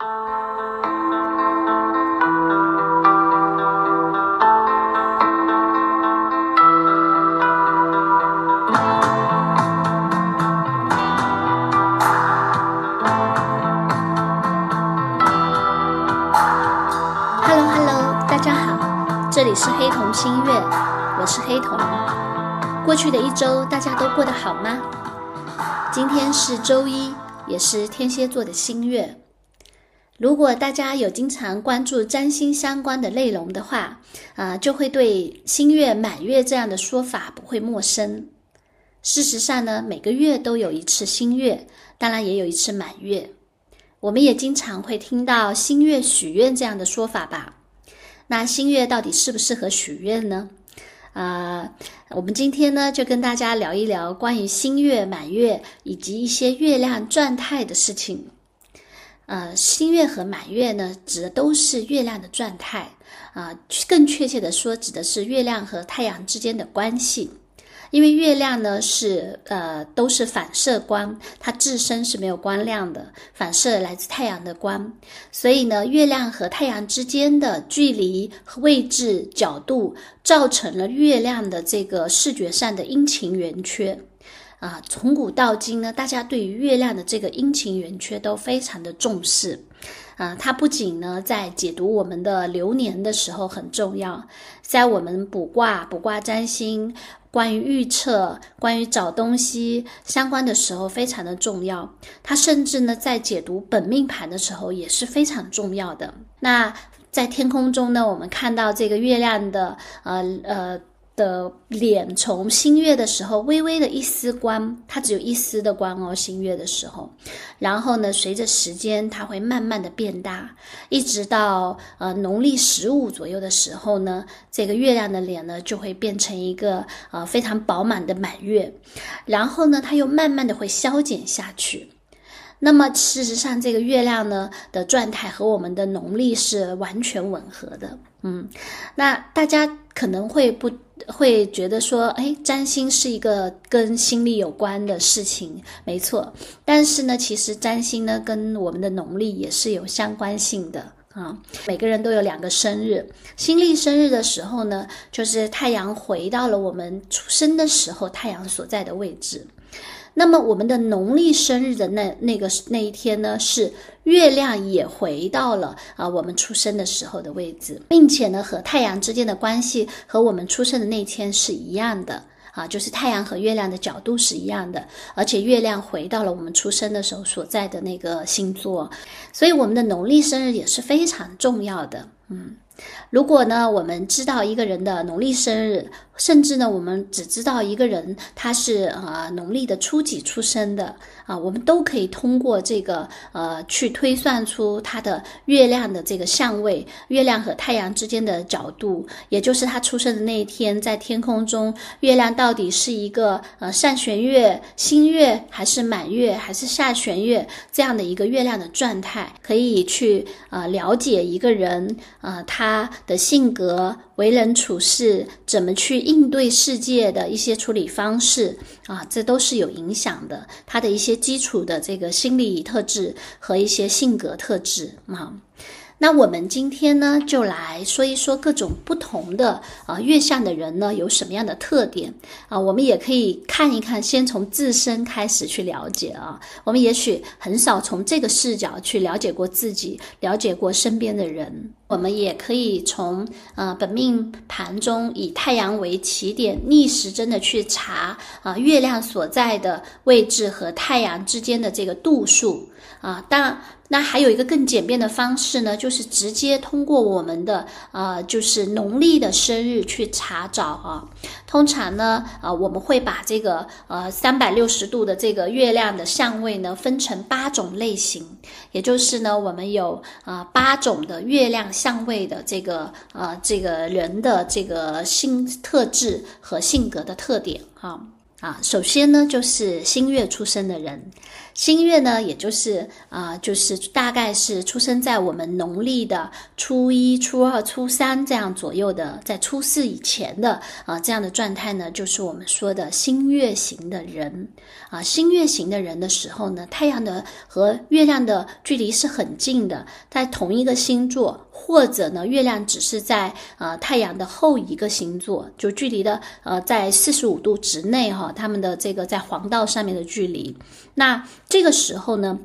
Hello Hello，大家好这里是黑瞳星月，我是黑瞳。过去的一周，大家都过得好吗？今天是周一，也是天蝎座的新月。如果大家有经常关注占星相关的内容的话，啊，就会对新月满月这样的说法不会陌生。事实上呢，每个月都有一次新月，当然也有一次满月。我们也经常会听到新月许愿这样的说法吧。那新月到底适不适合许愿呢？啊，我们今天呢就跟大家聊一聊关于新月、满月以及一些月亮状态的事情。呃，新月和满月呢，指的都是月亮的状态啊，更确切的说，指的是月亮和太阳之间的关系。因为月亮呢是呃都是反射光，它自身是没有光亮的，反射来自太阳的光，所以呢，月亮和太阳之间的距离和、位置、角度，造成了月亮的这个视觉上的阴晴圆缺。啊，从古到今呢，大家对于月亮的这个阴晴圆缺都非常的重视。啊，它不仅呢在解读我们的流年的时候很重要，在我们卜卦、卜卦占星。关于预测、关于找东西相关的时候非常的重要，它甚至呢在解读本命盘的时候也是非常重要的。那在天空中呢，我们看到这个月亮的呃呃。的脸从新月的时候微微的一丝光，它只有一丝的光哦。新月的时候，然后呢，随着时间，它会慢慢的变大，一直到呃农历十五左右的时候呢，这个月亮的脸呢就会变成一个呃非常饱满的满月，然后呢，它又慢慢的会消减下去。那么事实上，这个月亮呢的状态和我们的农历是完全吻合的。嗯，那大家可能会不会觉得说，哎，占星是一个跟心力有关的事情，没错。但是呢，其实占星呢跟我们的农历也是有相关性的啊。每个人都有两个生日，新历生日的时候呢，就是太阳回到了我们出生的时候太阳所在的位置。那么我们的农历生日的那那个那一天呢，是月亮也回到了啊我们出生的时候的位置，并且呢和太阳之间的关系和我们出生的那天是一样的啊，就是太阳和月亮的角度是一样的，而且月亮回到了我们出生的时候所在的那个星座，所以我们的农历生日也是非常重要的，嗯。如果呢，我们知道一个人的农历生日，甚至呢，我们只知道一个人他是呃农历的初几出生的啊，我们都可以通过这个呃去推算出他的月亮的这个相位，月亮和太阳之间的角度，也就是他出生的那一天，在天空中，月亮到底是一个呃上弦月、新月，还是满月，还是下弦月这样的一个月亮的状态，可以去呃了解一个人呃他。他的性格、为人处事，怎么去应对世界的一些处理方式啊，这都是有影响的。他的一些基础的这个心理特质和一些性格特质啊。那我们今天呢，就来说一说各种不同的啊月相的人呢有什么样的特点啊？我们也可以看一看，先从自身开始去了解啊。我们也许很少从这个视角去了解过自己，了解过身边的人。我们也可以从呃本命盘中以太阳为起点，逆时针的去查啊月亮所在的位置和太阳之间的这个度数啊。当然。那还有一个更简便的方式呢，就是直接通过我们的呃，就是农历的生日去查找啊。通常呢，呃，我们会把这个呃三百六十度的这个月亮的相位呢分成八种类型，也就是呢，我们有呃八种的月亮相位的这个呃这个人的这个性特质和性格的特点哈。啊，首先呢，就是新月出生的人，新月呢，也就是啊，就是大概是出生在我们农历的初一、初二、初三这样左右的，在初四以前的啊，这样的状态呢，就是我们说的新月型的人啊。新月型的人的时候呢，太阳的和月亮的距离是很近的，在同一个星座。或者呢，月亮只是在呃太阳的后一个星座，就距离的呃在四十五度之内哈，他们的这个在黄道上面的距离。那这个时候呢，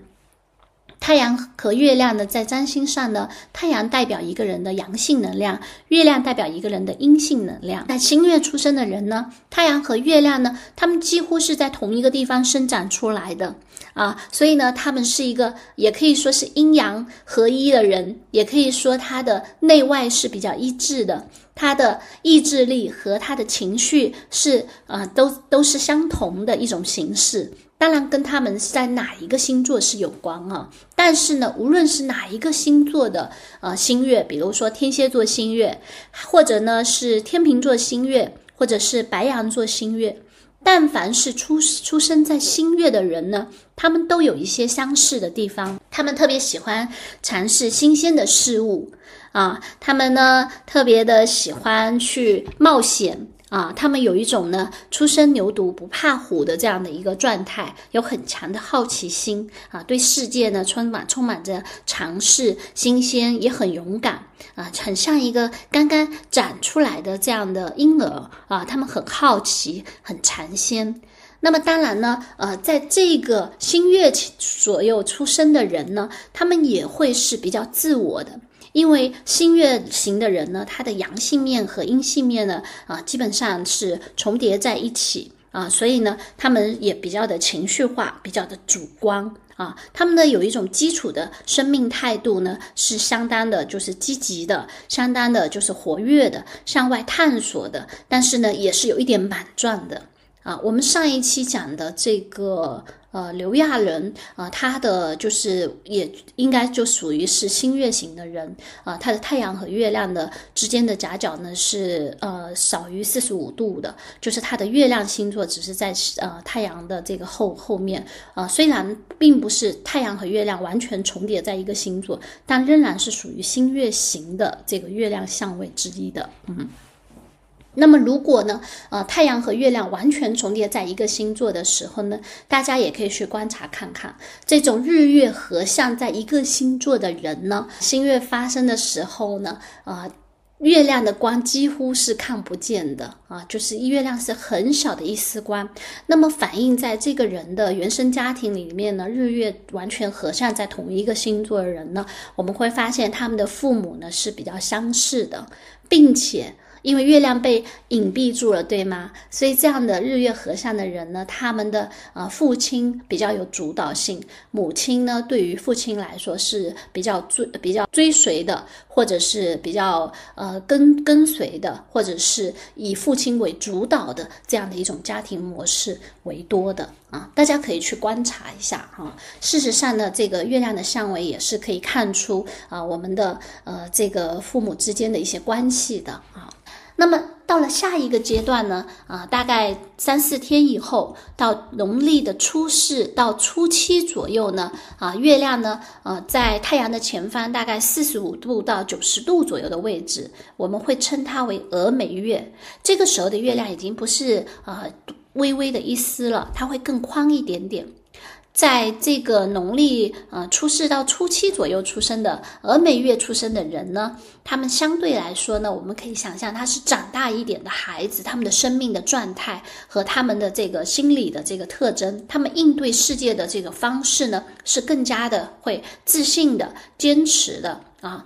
太阳和月亮呢在占星上呢，太阳代表一个人的阳性能量，月亮代表一个人的阴性能量。那新月出生的人呢，太阳和月亮呢，他们几乎是在同一个地方生长出来的。啊，所以呢，他们是一个，也可以说是阴阳合一的人，也可以说他的内外是比较一致的，他的意志力和他的情绪是啊，都都是相同的一种形式。当然，跟他们在哪一个星座是有关啊。但是呢，无论是哪一个星座的呃星月，比如说天蝎座星月，或者呢是天秤座星月，或者是白羊座星月。但凡是出出生在新月的人呢，他们都有一些相似的地方。他们特别喜欢尝试新鲜的事物啊，他们呢特别的喜欢去冒险。啊，他们有一种呢，初生牛犊不怕虎的这样的一个状态，有很强的好奇心啊，对世界呢充满充满着尝试、新鲜，也很勇敢啊，很像一个刚刚长出来的这样的婴儿啊，他们很好奇、很尝鲜。那么当然呢，呃，在这个新月左右出生的人呢，他们也会是比较自我的。因为新月型的人呢，他的阳性面和阴性面呢，啊，基本上是重叠在一起啊，所以呢，他们也比较的情绪化，比较的主观啊，他们呢有一种基础的生命态度呢，是相当的，就是积极的，相当的就是活跃的，向外探索的，但是呢，也是有一点莽撞的。啊。我们上一期讲的这个。呃，刘亚仁啊，他的就是也应该就属于是新月型的人啊，他的太阳和月亮的之间的夹角呢是呃少于四十五度的，就是他的月亮星座只是在呃太阳的这个后后面啊，虽然并不是太阳和月亮完全重叠在一个星座，但仍然是属于新月型的这个月亮相位之一的，嗯。那么，如果呢，呃，太阳和月亮完全重叠在一个星座的时候呢，大家也可以去观察看看，这种日月合相在一个星座的人呢，新月发生的时候呢，啊，月亮的光几乎是看不见的啊，就是月亮是很小的一丝光。那么，反映在这个人的原生家庭里面呢，日月完全合相在同一个星座的人呢，我们会发现他们的父母呢是比较相似的，并且。因为月亮被隐蔽住了，对吗？所以这样的日月合相的人呢，他们的呃父亲比较有主导性，母亲呢对于父亲来说是比较追比较追随的，或者是比较呃跟跟随的，或者是以父亲为主导的这样的一种家庭模式为多的啊。大家可以去观察一下哈。事实上呢，这个月亮的相位也是可以看出啊我们的呃这个父母之间的一些关系的啊。那么到了下一个阶段呢，啊，大概三四天以后，到农历的初四到初七左右呢，啊，月亮呢，呃，在太阳的前方大概四十五度到九十度左右的位置，我们会称它为峨眉月。这个时候的月亮已经不是呃微微的一丝了，它会更宽一点点。在这个农历呃初四到初七左右出生的峨眉月出生的人呢，他们相对来说呢，我们可以想象他是长大一点的孩子，他们的生命的状态和他们的这个心理的这个特征，他们应对世界的这个方式呢，是更加的会自信的、坚持的啊。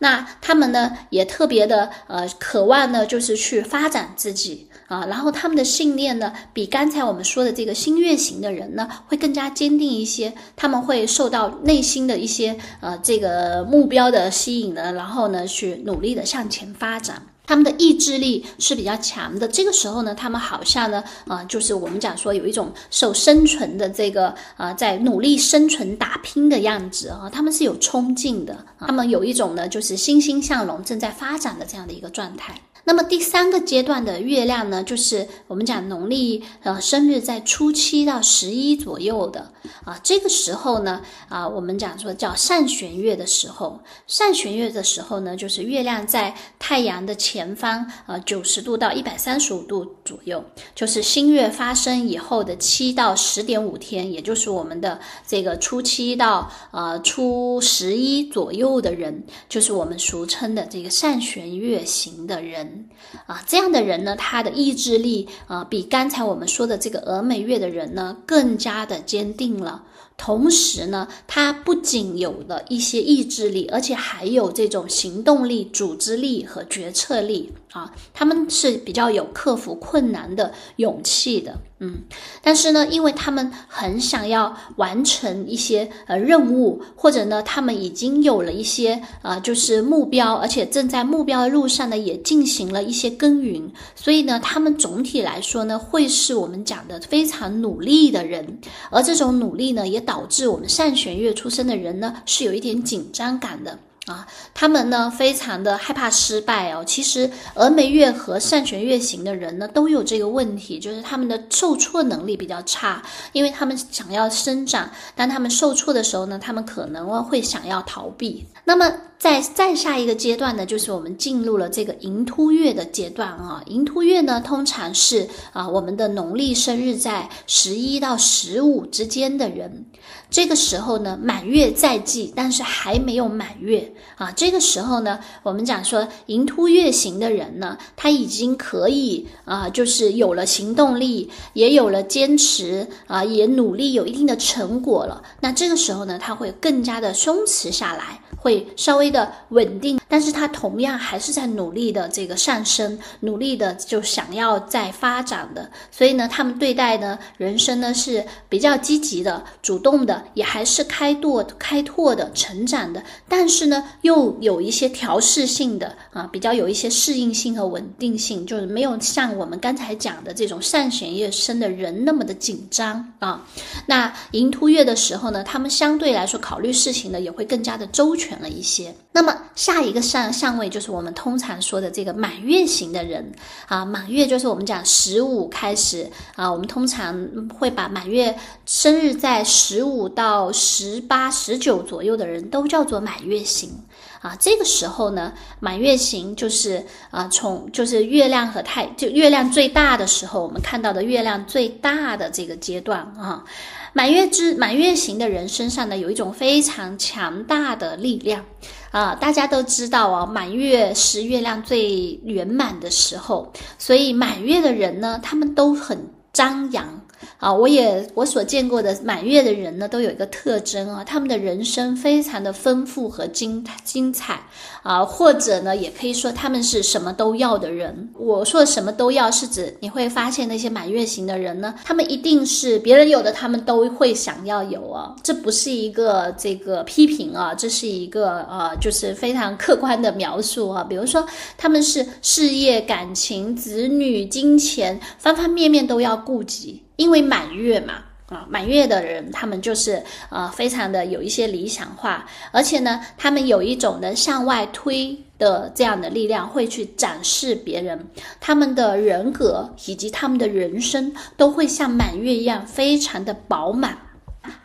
那他们呢，也特别的呃渴望呢，就是去发展自己啊。然后他们的信念呢，比刚才我们说的这个新月型的人呢，会更加坚定一些。他们会受到内心的一些呃这个目标的吸引呢，然后呢，去努力的向前发展。他们的意志力是比较强的，这个时候呢，他们好像呢，啊，就是我们讲说有一种受生存的这个啊，在努力生存打拼的样子啊，他们是有冲劲的，他们有一种呢，就是欣欣向荣、正在发展的这样的一个状态。那么第三个阶段的月亮呢，就是我们讲农历呃生日在初七到十一左右的。啊，这个时候呢啊，我们讲说叫上弦月的时候，上弦月的时候呢，就是月亮在太阳的前方呃九十度到一百三十五度左右，就是新月发生以后的七到十点五天，也就是我们的这个初七到呃初十一左右的人，就是我们俗称的这个上弦月型的人。啊，这样的人呢，他的意志力啊，比刚才我们说的这个峨眉月的人呢，更加的坚定了。同时呢，他不仅有了一些意志力，而且还有这种行动力、组织力和决策力啊，他们是比较有克服困难的勇气的。嗯，但是呢，因为他们很想要完成一些呃任务，或者呢，他们已经有了一些呃就是目标，而且正在目标的路上呢，也进行了一些耕耘，所以呢，他们总体来说呢，会是我们讲的非常努力的人，而这种努力呢，也导致我们善玄月出生的人呢，是有一点紧张感的。啊，他们呢非常的害怕失败哦。其实峨眉月和善玄月型的人呢都有这个问题，就是他们的受挫能力比较差，因为他们想要生长，当他们受挫的时候呢，他们可能会想要逃避。那么。在再下一个阶段呢，就是我们进入了这个寅突月的阶段啊。寅突月呢，通常是啊我们的农历生日在十一到十五之间的人，这个时候呢满月在即，但是还没有满月啊。这个时候呢，我们讲说寅突月型的人呢，他已经可以啊，就是有了行动力，也有了坚持啊，也努力有一定的成果了。那这个时候呢，他会更加的松弛下来。会稍微的稳定，但是他同样还是在努力的这个上升，努力的就想要在发展的，所以呢，他们对待呢人生呢是比较积极的、主动的，也还是开拓、开拓的、成长的，但是呢，又有一些调试性的啊，比较有一些适应性和稳定性，就是没有像我们刚才讲的这种善选月生的人那么的紧张啊。那寅突月的时候呢，他们相对来说考虑事情呢也会更加的周。全了一些，那么下一个上上位就是我们通常说的这个满月型的人啊，满月就是我们讲十五开始啊，我们通常会把满月生日在十五到十八、十九左右的人都叫做满月型啊。这个时候呢，满月型就是啊，从就是月亮和太就月亮最大的时候，我们看到的月亮最大的这个阶段啊。满月之满月型的人身上呢，有一种非常强大的力量啊！大家都知道啊，满月是月亮最圆满的时候，所以满月的人呢，他们都很张扬。啊，我也我所见过的满月的人呢，都有一个特征啊，他们的人生非常的丰富和精精彩啊，或者呢，也可以说他们是什么都要的人。我说什么都要，是指你会发现那些满月型的人呢，他们一定是别人有的，他们都会想要有啊。这不是一个这个批评啊，这是一个呃，就是非常客观的描述啊。比如说他们是事业、感情、子女、金钱方方面面都要顾及。因为满月嘛，啊，满月的人他们就是呃，非常的有一些理想化，而且呢，他们有一种的向外推的这样的力量，会去展示别人，他们的人格以及他们的人生都会像满月一样非常的饱满。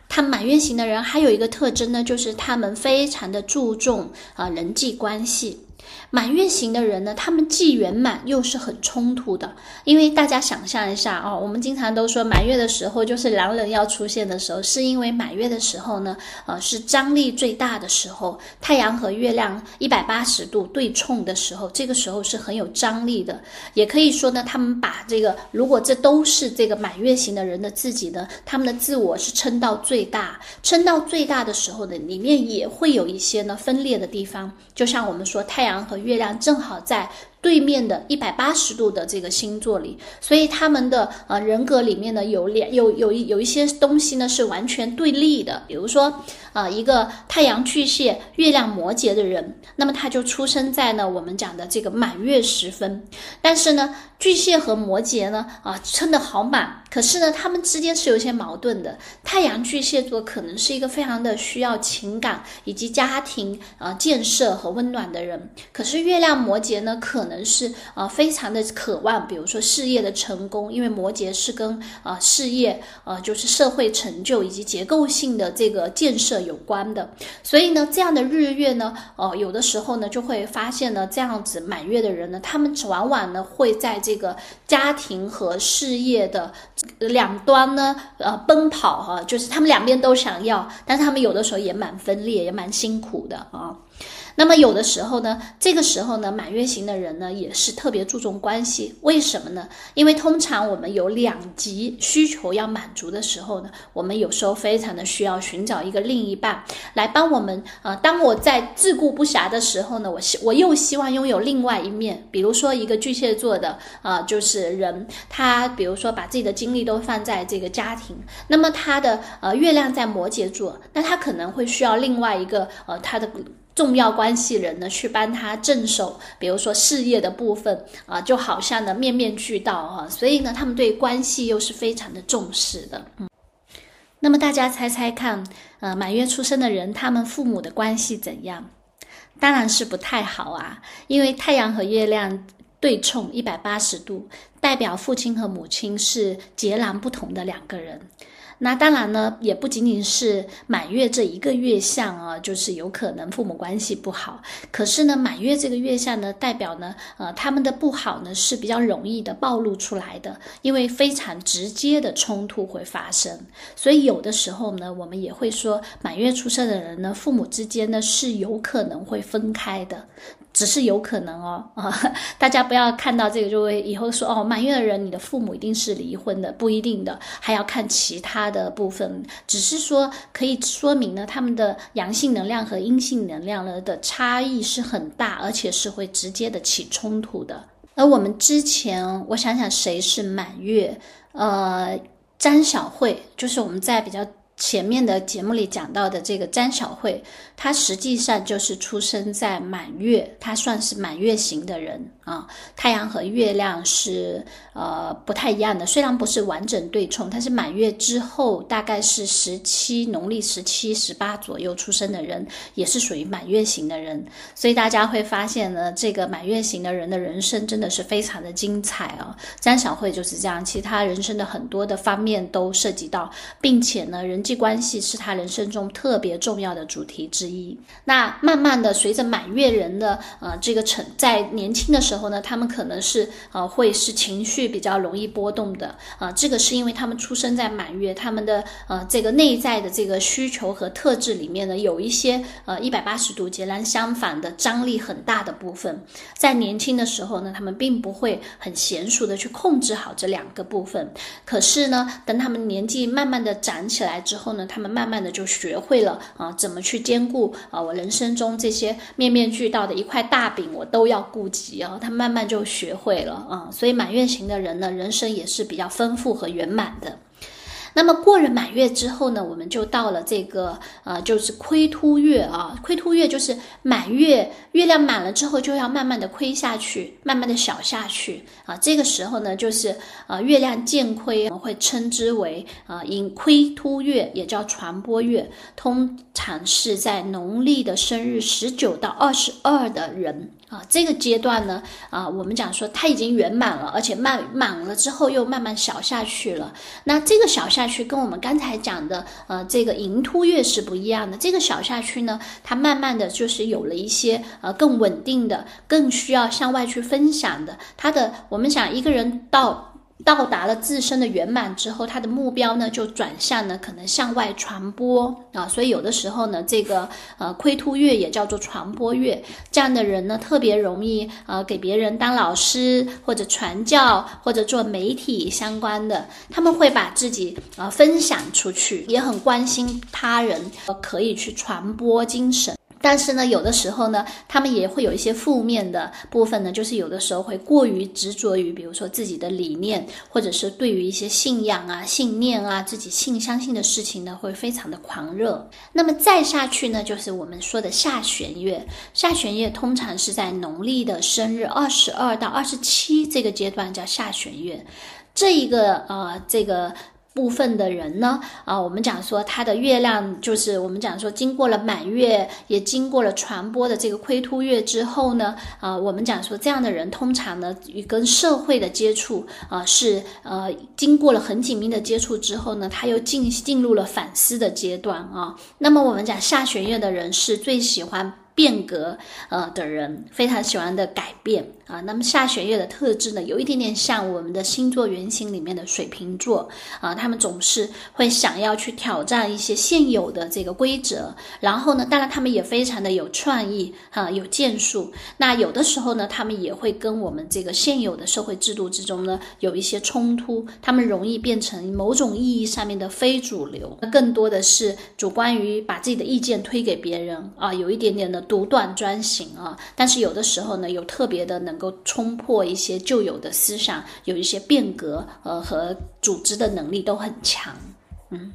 他满月型的人还有一个特征呢，就是他们非常的注重啊人际关系。满月型的人呢，他们既圆满又是很冲突的，因为大家想象一下哦，我们经常都说满月的时候就是狼人要出现的时候，是因为满月的时候呢，呃，是张力最大的时候，太阳和月亮一百八十度对冲的时候，这个时候是很有张力的。也可以说呢，他们把这个，如果这都是这个满月型的人的自己呢，他们的自我是撑到最大，撑到最大的时候呢，里面也会有一些呢分裂的地方，就像我们说太阳和月亮正好在。对面的一百八十度的这个星座里，所以他们的呃人格里面呢有两有有一有一些东西呢是完全对立的。比如说啊，一个太阳巨蟹、月亮摩羯的人，那么他就出生在呢我们讲的这个满月时分。但是呢，巨蟹和摩羯呢啊撑得好满，可是呢他们之间是有些矛盾的。太阳巨蟹座可能是一个非常的需要情感以及家庭啊建设和温暖的人，可是月亮摩羯呢可能。是呃非常的渴望，比如说事业的成功，因为摩羯是跟呃事业呃就是社会成就以及结构性的这个建设有关的，所以呢，这样的日月呢，呃有的时候呢就会发现呢，这样子满月的人呢，他们往往呢会在这个家庭和事业的两端呢呃奔跑哈，就是他们两边都想要，但是他们有的时候也蛮分裂，也蛮辛苦的啊。那么有的时候呢，这个时候呢，满月型的人呢也是特别注重关系，为什么呢？因为通常我们有两极需求要满足的时候呢，我们有时候非常的需要寻找一个另一半来帮我们啊。当我在自顾不暇的时候呢，我希我又希望拥有另外一面，比如说一个巨蟹座的啊，就是人，他比如说把自己的精力都放在这个家庭，那么他的呃月亮在摩羯座，那他可能会需要另外一个呃他的。重要关系人呢，去帮他镇守，比如说事业的部分啊，就好像呢面面俱到啊，所以呢，他们对关系又是非常的重视的。嗯，那么大家猜猜看，呃，满月出生的人，他们父母的关系怎样？当然是不太好啊，因为太阳和月亮对冲一百八十度，代表父亲和母亲是截然不同的两个人。那当然呢，也不仅仅是满月这一个月相啊，就是有可能父母关系不好。可是呢，满月这个月相呢，代表呢，呃，他们的不好呢是比较容易的暴露出来的，因为非常直接的冲突会发生。所以有的时候呢，我们也会说，满月出生的人呢，父母之间呢是有可能会分开的。只是有可能哦啊，大家不要看到这个就会以后说哦，满月的人你的父母一定是离婚的，不一定的，还要看其他的部分。只是说可以说明呢，他们的阳性能量和阴性能量呢的差异是很大，而且是会直接的起冲突的。而我们之前，我想想谁是满月？呃，张小慧，就是我们在比较。前面的节目里讲到的这个张小慧，她实际上就是出生在满月，她算是满月型的人啊。太阳和月亮是呃不太一样的，虽然不是完整对冲，但是满月之后大概是十七农历十七十八左右出生的人，也是属于满月型的人。所以大家会发现呢，这个满月型的人的人生真的是非常的精彩啊。张小慧就是这样，其他人生的很多的方面都涉及到，并且呢人。人际关系是他人生中特别重要的主题之一。那慢慢的，随着满月人的呃这个成，在年轻的时候呢，他们可能是呃会是情绪比较容易波动的啊。这个是因为他们出生在满月，他们的呃这个内在的这个需求和特质里面呢，有一些呃一百八十度截然相反的张力很大的部分。在年轻的时候呢，他们并不会很娴熟的去控制好这两个部分。可是呢，等他们年纪慢慢的长起来之，之后呢，他们慢慢的就学会了啊，怎么去兼顾啊，我人生中这些面面俱到的一块大饼，我都要顾及啊。他慢慢就学会了啊，所以满月型的人呢，人生也是比较丰富和圆满的。那么过了满月之后呢，我们就到了这个呃，就是亏凸月啊。亏凸月就是满月，月亮满了之后就要慢慢的亏下去，慢慢的小下去啊。这个时候呢，就是呃月亮渐亏，我们会称之为呃隐亏凸月，也叫传播月。通常是在农历的生日十九到二十二的人。啊，这个阶段呢，啊，我们讲说它已经圆满了，而且慢满了之后又慢慢小下去了。那这个小下去跟我们刚才讲的，呃，这个盈突月是不一样的。这个小下去呢，它慢慢的就是有了一些呃更稳定的、更需要向外去分享的。它的我们想一个人到。到达了自身的圆满之后，他的目标呢就转向呢可能向外传播啊，所以有的时候呢，这个呃窥突月也叫做传播月，这样的人呢特别容易呃给别人当老师或者传教或者做媒体相关的，他们会把自己呃分享出去，也很关心他人，呃可以去传播精神。但是呢，有的时候呢，他们也会有一些负面的部分呢，就是有的时候会过于执着于，比如说自己的理念，或者是对于一些信仰啊、信念啊、自己信相信的事情呢，会非常的狂热。那么再下去呢，就是我们说的下弦月。下弦月通常是在农历的生日二十二到二十七这个阶段叫下弦月。这一个呃，这个。部分的人呢，啊，我们讲说他的月亮就是我们讲说经过了满月，也经过了传播的这个亏凸月之后呢，啊，我们讲说这样的人通常呢与跟社会的接触啊是呃经过了很紧密的接触之后呢，他又进进入了反思的阶段啊。那么我们讲下弦月的人是最喜欢。变革呃的人非常喜欢的改变啊，那么下弦月的特质呢，有一点点像我们的星座原型里面的水瓶座啊，他们总是会想要去挑战一些现有的这个规则，然后呢，当然他们也非常的有创意啊，有建树。那有的时候呢，他们也会跟我们这个现有的社会制度之中呢有一些冲突，他们容易变成某种意义上面的非主流，更多的是主观于把自己的意见推给别人啊，有一点点的。独断专行啊，但是有的时候呢，有特别的能能够冲破一些旧有的思想，有一些变革呃和组织的能力都很强，嗯。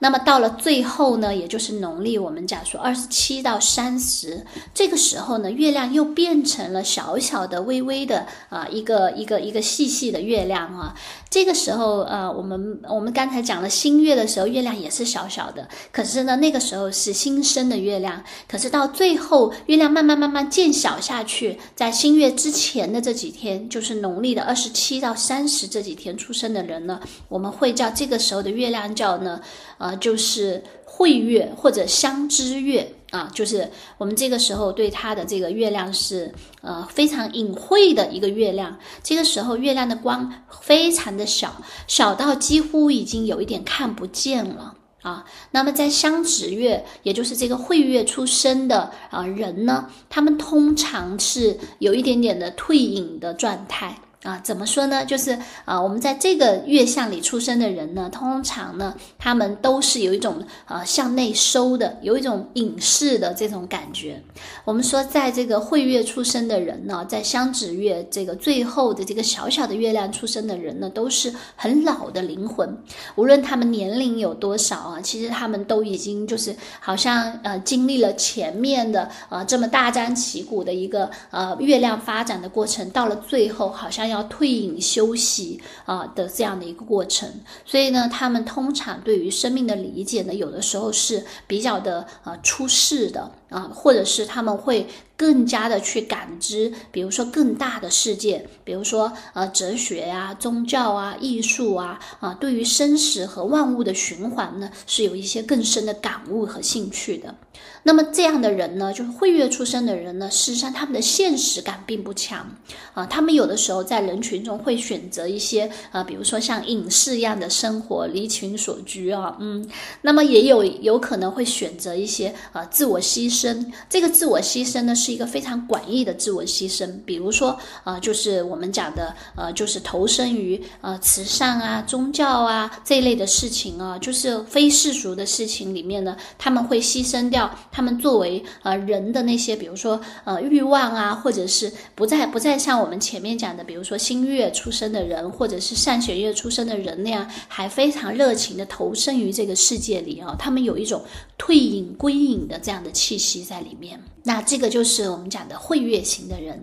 那么到了最后呢，也就是农历我们讲说二十七到三十这个时候呢，月亮又变成了小小的、微微的啊一个一个一个细细的月亮啊。这个时候呃，我们我们刚才讲了新月的时候，月亮也是小小的，可是呢那个时候是新生的月亮。可是到最后，月亮慢慢慢慢渐小下去，在新月之前的这几天，就是农历的二十七到三十这几天出生的人呢，我们会叫这个时候的月亮叫呢。呃，就是晦月或者相知月啊，就是我们这个时候对它的这个月亮是呃非常隐晦的一个月亮。这个时候月亮的光非常的小，小到几乎已经有一点看不见了啊。那么在相值月，也就是这个会月出生的啊人呢，他们通常是有一点点的退隐的状态。啊，怎么说呢？就是啊，我们在这个月相里出生的人呢，通常呢，他们都是有一种呃向内收的，有一种隐士的这种感觉。我们说，在这个晦月出生的人呢，在相指月这个最后的这个小小的月亮出生的人呢，都是很老的灵魂。无论他们年龄有多少啊，其实他们都已经就是好像呃经历了前面的呃这么大张旗鼓的一个呃月亮发展的过程，到了最后好像。要退隐休息啊的这样的一个过程，所以呢，他们通常对于生命的理解呢，有的时候是比较的呃出世的啊，或者是他们会更加的去感知，比如说更大的世界，比如说呃哲学呀、宗教啊、艺术啊啊，对于生死和万物的循环呢，是有一些更深的感悟和兴趣的。那么这样的人呢，就是会月出生的人呢，事实上他们的现实感并不强啊，他们有的时候在人群中会选择一些啊，比如说像隐士一样的生活，离群所居啊，嗯，那么也有有可能会选择一些啊自我牺牲。这个自我牺牲呢，是是一个非常广义的自我牺牲，比如说啊，就是我们讲的呃，就是投身于呃慈善啊、宗教啊这一类的事情啊，就是非世俗的事情里面呢，他们会牺牲掉。他们作为呃人的那些，比如说呃欲望啊，或者是不再不再像我们前面讲的，比如说新月出生的人，或者是上弦月出生的人那样，还非常热情的投身于这个世界里啊，他们有一种退隐归隐的这样的气息在里面。那这个就是是我们讲的会月型的人。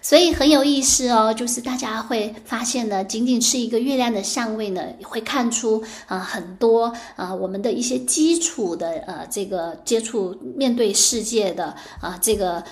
所以很有意思哦，就是大家会发现呢，仅仅是一个月亮的相位呢，会看出啊很多啊我们的一些基础的呃这个接触面对世界的啊这个。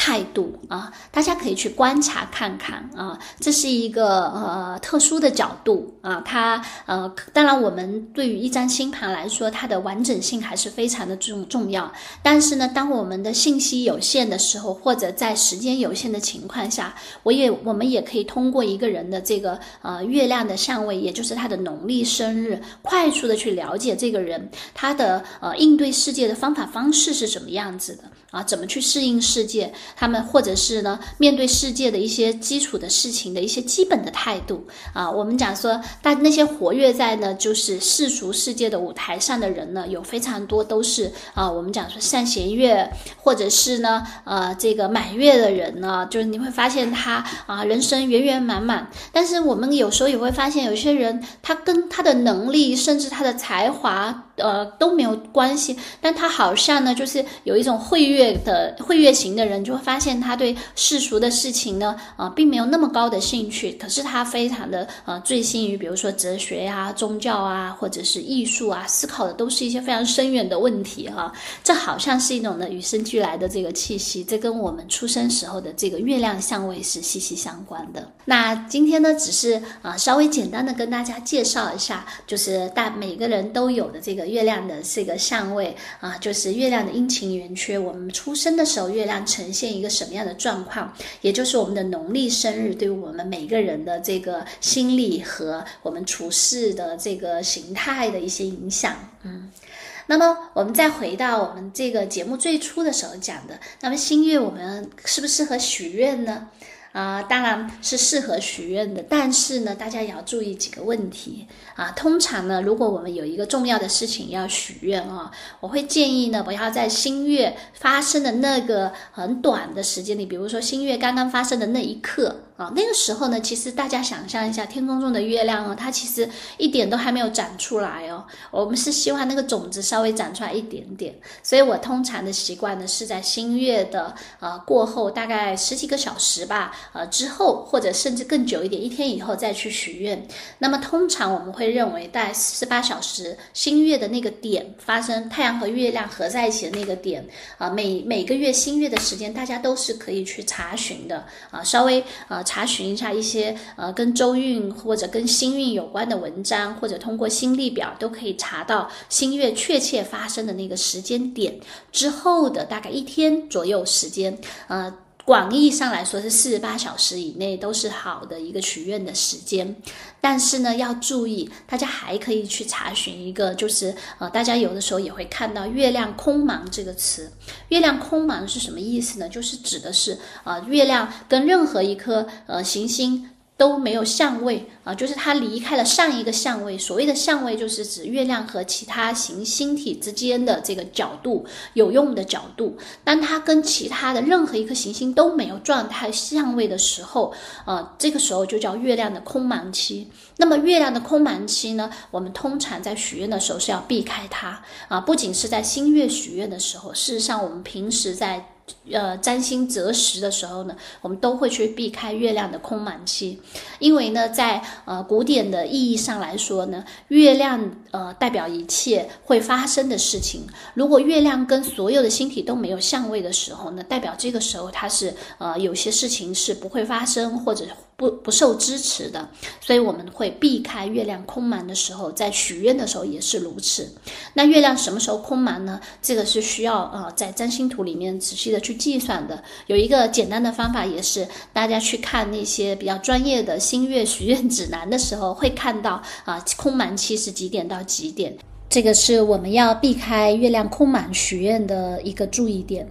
态度啊，大家可以去观察看看啊，这是一个呃特殊的角度啊，它呃当然我们对于一张星盘来说，它的完整性还是非常的重重要。但是呢，当我们的信息有限的时候，或者在时间有限的情况下，我也我们也可以通过一个人的这个呃月亮的相位，也就是他的农历生日，快速的去了解这个人他的呃应对世界的方法方式是什么样子的。啊，怎么去适应世界？他们或者是呢，面对世界的一些基础的事情的一些基本的态度啊。我们讲说，但那些活跃在呢，就是世俗世界的舞台上的人呢，有非常多都是啊。我们讲说善弦月，或者是呢，呃，这个满月的人呢，就是你会发现他啊，人生圆圆满满。但是我们有时候也会发现，有些人他跟他的能力，甚至他的才华。呃都没有关系，但他好像呢，就是有一种会月的会月型的人，就会发现他对世俗的事情呢，啊，并没有那么高的兴趣，可是他非常的呃醉心于，比如说哲学呀、宗教啊，或者是艺术啊，思考的都是一些非常深远的问题哈。这好像是一种呢与生俱来的这个气息，这跟我们出生时候的这个月亮相位是息息相关的。那今天呢，只是啊稍微简单的跟大家介绍一下，就是大每个人都有的这个。月亮的这个相位啊，就是月亮的阴晴圆缺。我们出生的时候，月亮呈现一个什么样的状况，也就是我们的农历生日对我们每个人的这个心理和我们处事的这个形态的一些影响。嗯，那么我们再回到我们这个节目最初的时候讲的，那么新月我们适不适合许愿呢？啊，当然是适合许愿的，但是呢，大家也要注意几个问题啊。通常呢，如果我们有一个重要的事情要许愿啊，我会建议呢，不要在新月发生的那个很短的时间里，比如说新月刚刚发生的那一刻。啊，那个时候呢，其实大家想象一下，天空中的月亮哦，它其实一点都还没有长出来哦。我们是希望那个种子稍微长出来一点点，所以我通常的习惯呢，是在新月的呃过后大概十几个小时吧，呃之后或者甚至更久一点，一天以后再去许愿。那么通常我们会认为在四十八小时新月的那个点发生，太阳和月亮合在一起的那个点啊，每每个月新月的时间，大家都是可以去查询的啊，稍微啊。查询一下一些呃跟周运或者跟星运有关的文章，或者通过星历表都可以查到星月确切发生的那个时间点之后的大概一天左右时间，呃。广义上来说是四十八小时以内都是好的一个许愿的时间，但是呢要注意，大家还可以去查询一个，就是呃大家有的时候也会看到“月亮空茫”这个词。月亮空茫是什么意思呢？就是指的是呃月亮跟任何一颗呃行星。都没有相位啊，就是它离开了上一个相位。所谓的相位，就是指月亮和其他行星体之间的这个角度，有用的角度。当它跟其他的任何一颗行星都没有状态相位的时候，呃，这个时候就叫月亮的空盲期。那么月亮的空盲期呢，我们通常在许愿的时候是要避开它啊，不仅是在新月许愿的时候，事实上我们平时在。呃，占星择时的时候呢，我们都会去避开月亮的空满期，因为呢，在呃古典的意义上来说呢，月亮呃代表一切会发生的事情。如果月亮跟所有的星体都没有相位的时候呢，代表这个时候它是呃有些事情是不会发生或者。不不受支持的，所以我们会避开月亮空满的时候，在许愿的时候也是如此。那月亮什么时候空满呢？这个是需要呃在占星图里面仔细的去计算的。有一个简单的方法，也是大家去看那些比较专业的星月许愿指南的时候，会看到啊空满期是几点到几点。这个是我们要避开月亮空满许愿的一个注意点。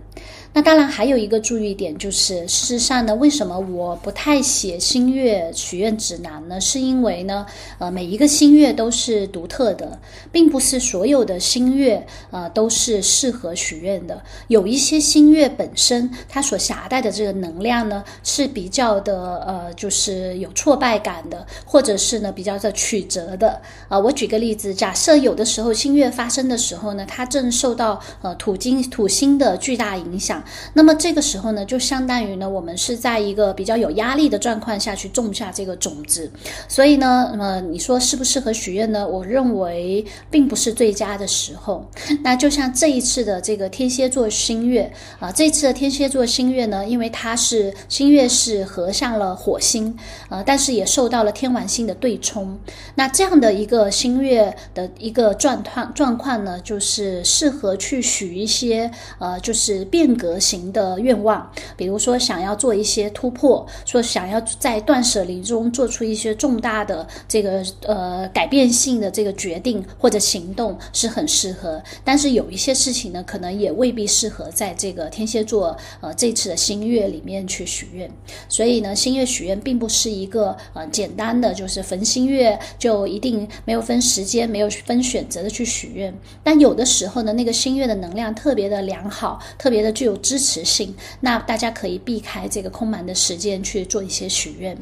那当然还有一个注意点，就是事实上呢，为什么我不太写星月许愿指南呢？是因为呢，呃，每一个星月都是独特的，并不是所有的星月呃都是适合许愿的。有一些星月本身它所携带的这个能量呢是比较的呃，就是有挫败感的，或者是呢比较的曲折的。啊，我举个例子，假设有的时候星月发生的时候呢，它正受到呃土金土星的巨大影响。那么这个时候呢，就相当于呢，我们是在一个比较有压力的状况下去种下这个种子，所以呢，那么你说适不适合许愿呢？我认为并不是最佳的时候。那就像这一次的这个天蝎座新月啊，这次的天蝎座新月呢，因为它是新月是合上了火星，呃，但是也受到了天王星的对冲。那这样的一个新月的一个状况状况呢，就是适合去许一些呃，就是变革。德行的愿望，比如说想要做一些突破，说想要在断舍离中做出一些重大的这个呃改变性的这个决定或者行动是很适合。但是有一些事情呢，可能也未必适合在这个天蝎座呃这次的新月里面去许愿。所以呢，新月许愿并不是一个呃简单的，就是逢新月就一定没有分时间、没有分选择的去许愿。但有的时候呢，那个新月的能量特别的良好，特别的具有。支持性，那大家可以避开这个空满的时间去做一些许愿。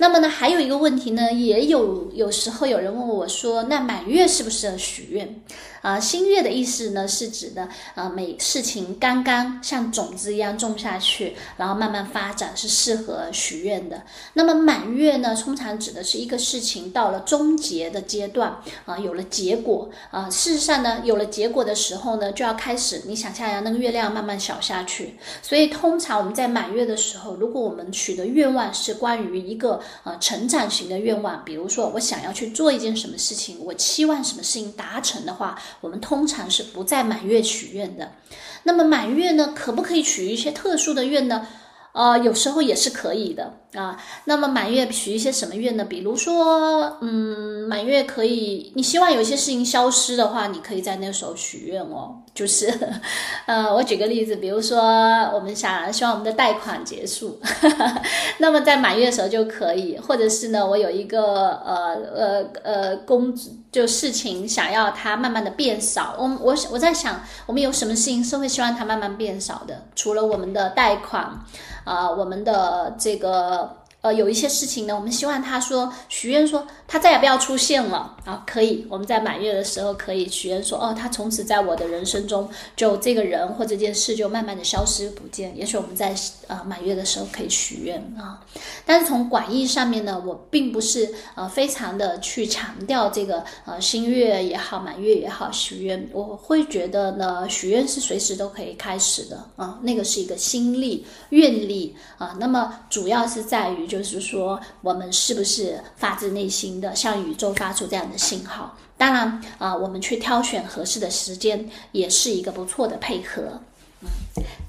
那么呢，还有一个问题呢，也有有时候有人问我说，那满月适不适合许愿？啊，新月的意思呢，是指的啊，每事情刚刚像种子一样种下去，然后慢慢发展，是适合许愿的。那么满月呢，通常指的是一个事情到了终结的阶段啊，有了结果啊。事实上呢，有了结果的时候呢，就要开始，你想象一下，那个月亮慢慢小下去。所以通常我们在满月的时候，如果我们许的愿望是关于一个呃成长型的愿望，比如说我想要去做一件什么事情，我期望什么事情达成的话。我们通常是不在满月许愿的，那么满月呢，可不可以许一些特殊的愿呢？啊，有时候也是可以的啊。那么满月许一些什么愿呢？比如说，嗯，满月可以，你希望有些事情消失的话，你可以在那时候许愿哦。就是，呃，我举个例子，比如说，我们想希望我们的贷款结束，那么在满月的时候就可以，或者是呢，我有一个呃呃呃工就事情想要它慢慢的变少，我我我在想，我们有什么事情是会希望它慢慢变少的？除了我们的贷款，啊，我们的这个。呃，有一些事情呢，我们希望他说许愿说他再也不要出现了啊，可以，我们在满月的时候可以许愿说，哦，他从此在我的人生中就这个人或这件事就慢慢的消失不见。也许我们在呃满月的时候可以许愿啊，但是从广义上面呢，我并不是呃非常的去强调这个呃新月也好，满月也好许愿，我会觉得呢，许愿是随时都可以开始的啊，那个是一个心力愿力啊，那么主要是在于。就是说，我们是不是发自内心的向宇宙发出这样的信号？当然啊，我们去挑选合适的时间，也是一个不错的配合。嗯，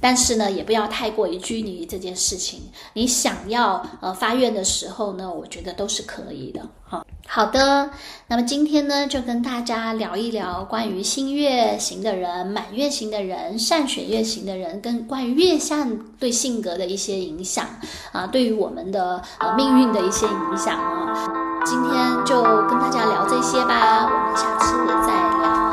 但是呢，也不要太过于拘泥于这件事情。你想要呃发愿的时候呢，我觉得都是可以的。好。好的，那么今天呢，就跟大家聊一聊关于新月型的人、满月型的人、善选月型的人，跟关于月相对性格的一些影响啊，对于我们的呃命运的一些影响啊。今天就跟大家聊这些吧，我们下次再聊。